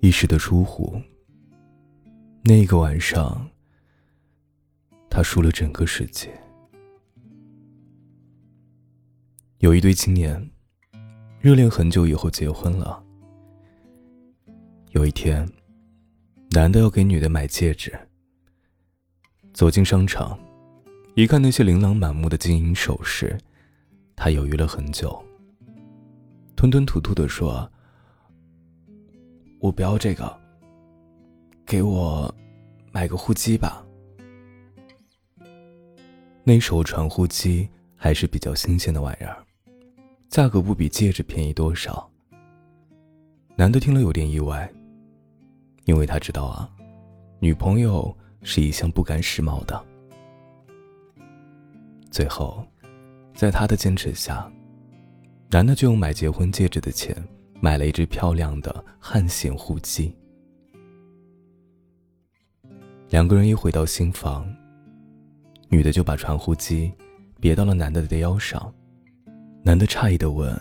一时的疏忽，那个晚上，他输了整个世界。有一对青年，热恋很久以后结婚了。有一天，男的要给女的买戒指。走进商场，一看那些琳琅满目的金银首饰，他犹豫了很久，吞吞吐吐的说。我不要这个，给我买个呼机吧。那时候传呼机还是比较新鲜的玩意儿，价格不比戒指便宜多少。男的听了有点意外，因为他知道啊，女朋友是一向不甘时髦的。最后，在他的坚持下，男的就用买结婚戒指的钱。买了一只漂亮的汉显护机。两个人一回到新房，女的就把传呼机别到了男的的腰上。男的诧异的问：“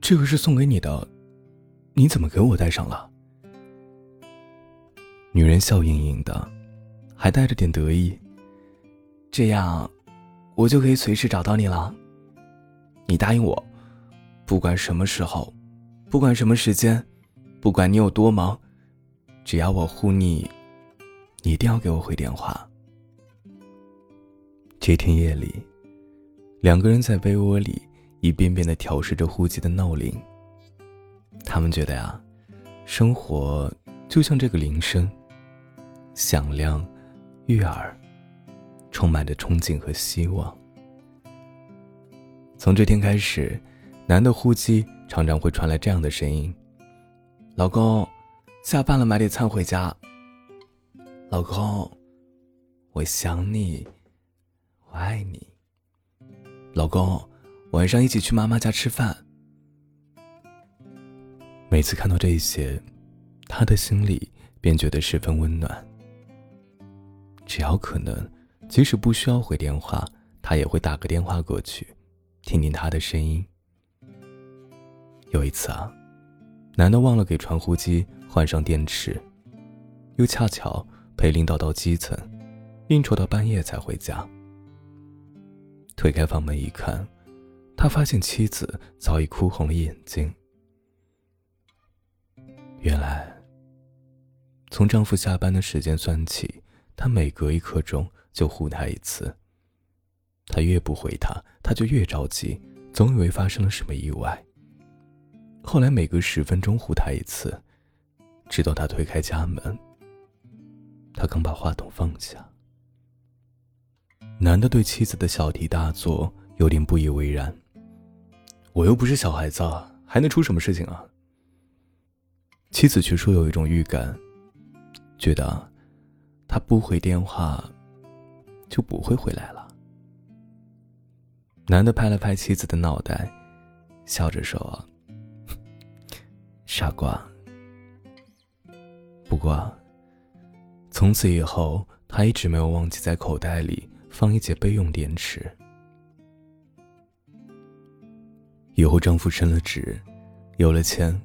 这个是送给你的，你怎么给我戴上了？”女人笑盈盈的，还带着点得意：“这样，我就可以随时找到你了。你答应我，不管什么时候。”不管什么时间，不管你有多忙，只要我呼你，你一定要给我回电话。这天夜里，两个人在被窝里一遍遍的调试着呼机的闹铃。他们觉得呀，生活就像这个铃声，响亮、悦耳，充满着憧憬和希望。从这天开始，男的呼机。常常会传来这样的声音：“老公，下班了买点菜回家。”“老公，我想你，我爱你。”“老公，晚上一起去妈妈家吃饭。”每次看到这些，他的心里便觉得十分温暖。只要可能，即使不需要回电话，他也会打个电话过去，听听他的声音。有一次啊，男的忘了给传呼机换上电池，又恰巧陪领导到基层，应酬到半夜才回家。推开房门一看，他发现妻子早已哭红了眼睛。原来，从丈夫下班的时间算起，他每隔一刻钟就呼他一次。他越不回他，他就越着急，总以为发生了什么意外。后来每隔十分钟呼他一次，直到他推开家门。他刚把话筒放下，男的对妻子的小题大做有点不以为然。我又不是小孩子，还能出什么事情啊？妻子却说有一种预感，觉得他不回电话就不会回来了。男的拍了拍妻子的脑袋，笑着说。傻瓜。不过，从此以后，他一直没有忘记在口袋里放一节备用电池。以后，丈夫升了职，有了钱，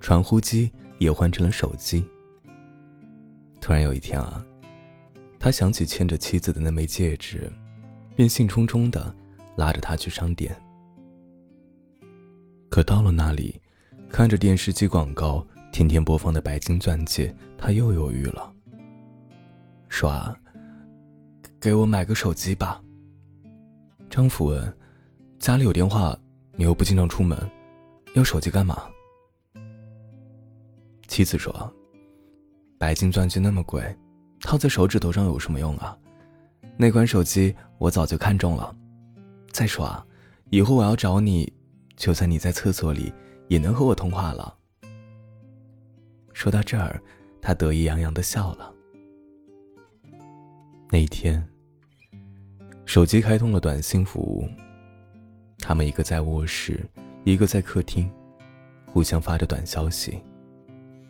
传呼机也换成了手机。突然有一天啊，他想起牵着妻子的那枚戒指，便兴冲冲的拉着她去商店。可到了那里，看着电视机广告，天天播放的白金钻戒，他又犹豫了。说啊，给我买个手机吧。丈夫问：“家里有电话，你又不经常出门，要手机干嘛？”妻子说：“白金钻戒那么贵，套在手指头上有什么用啊？那款手机我早就看中了。再说啊，以后我要找你，就算你在厕所里。”也能和我通话了。说到这儿，他得意洋洋的笑了。那一天，手机开通了短信服务，他们一个在卧室，一个在客厅，互相发着短消息，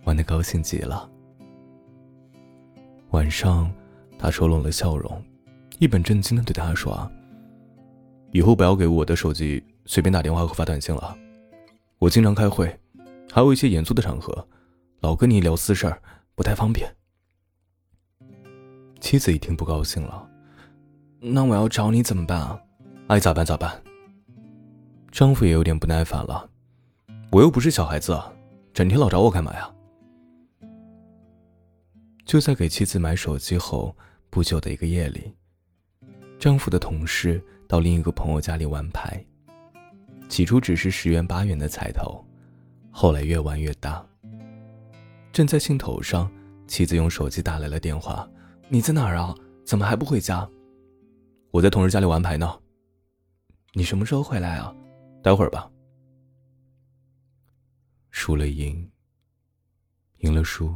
玩的高兴极了。晚上，他收拢了笑容，一本正经的对他说：“以后不要给我的手机随便打电话和发短信了。”我经常开会，还有一些严肃的场合，老跟你聊私事儿不太方便。妻子一听不高兴了，那我要找你怎么办啊？爱咋办咋办。丈夫也有点不耐烦了，我又不是小孩子，整天老找我干嘛呀？就在给妻子买手机后不久的一个夜里，丈夫的同事到另一个朋友家里玩牌。起初只是十元八元的彩头，后来越玩越大。正在兴头上，妻子用手机打来了电话：“你在哪儿啊？怎么还不回家？”“我在同事家里玩牌呢。”“你什么时候回来啊？”“待会儿吧。”输了赢，赢了输。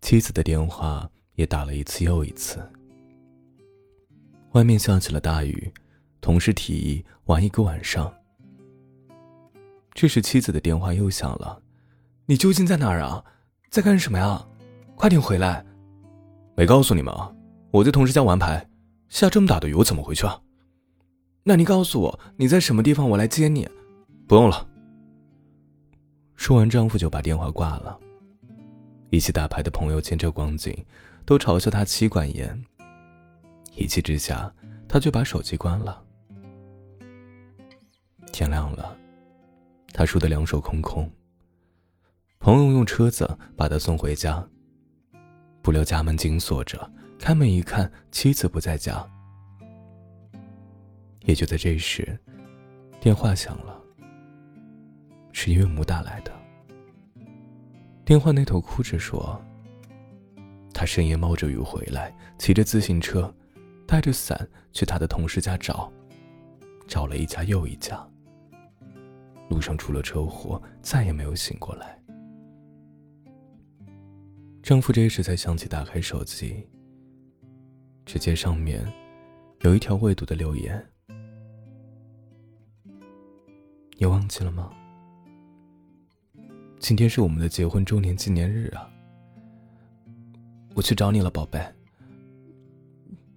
妻子的电话也打了一次又一次。外面下起了大雨。同事提议玩一个晚上。这时，妻子的电话又响了：“你究竟在哪儿啊？在干什么呀？快点回来！”没告诉你们啊，我在同事家玩牌，下这么大的雨，我怎么回去啊？那你告诉我你在什么地方，我来接你。不用了。说完，丈夫就把电话挂了。一起打牌的朋友见这光景，都嘲笑他妻管严。一气之下，他就把手机关了。天亮了，他输得两手空空。朋友用车子把他送回家，不料家门紧锁着，开门一看，妻子不在家。也就在这时，电话响了，是岳母打来的。电话那头哭着说：“他深夜冒着雨回来，骑着自行车，带着伞去他的同事家找，找了一家又一家。”路上出了车祸，再也没有醒过来。丈夫这时才想起打开手机，只见上面有一条未读的留言：“你忘记了吗？今天是我们的结婚周年纪念日啊！我去找你了，宝贝。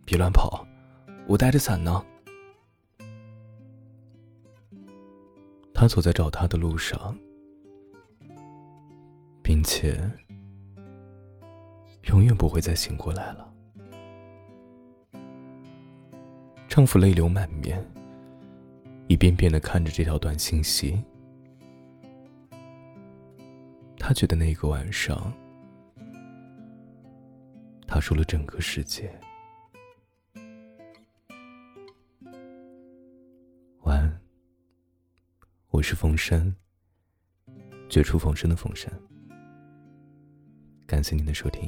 别乱跑，我带着伞呢。”他走在找他的路上，并且永远不会再醒过来了。丈夫泪流满面，一遍遍的看着这条短信息。他觉得那个晚上，他输了整个世界。我是风山，绝处逢生的风声。感谢您的收听。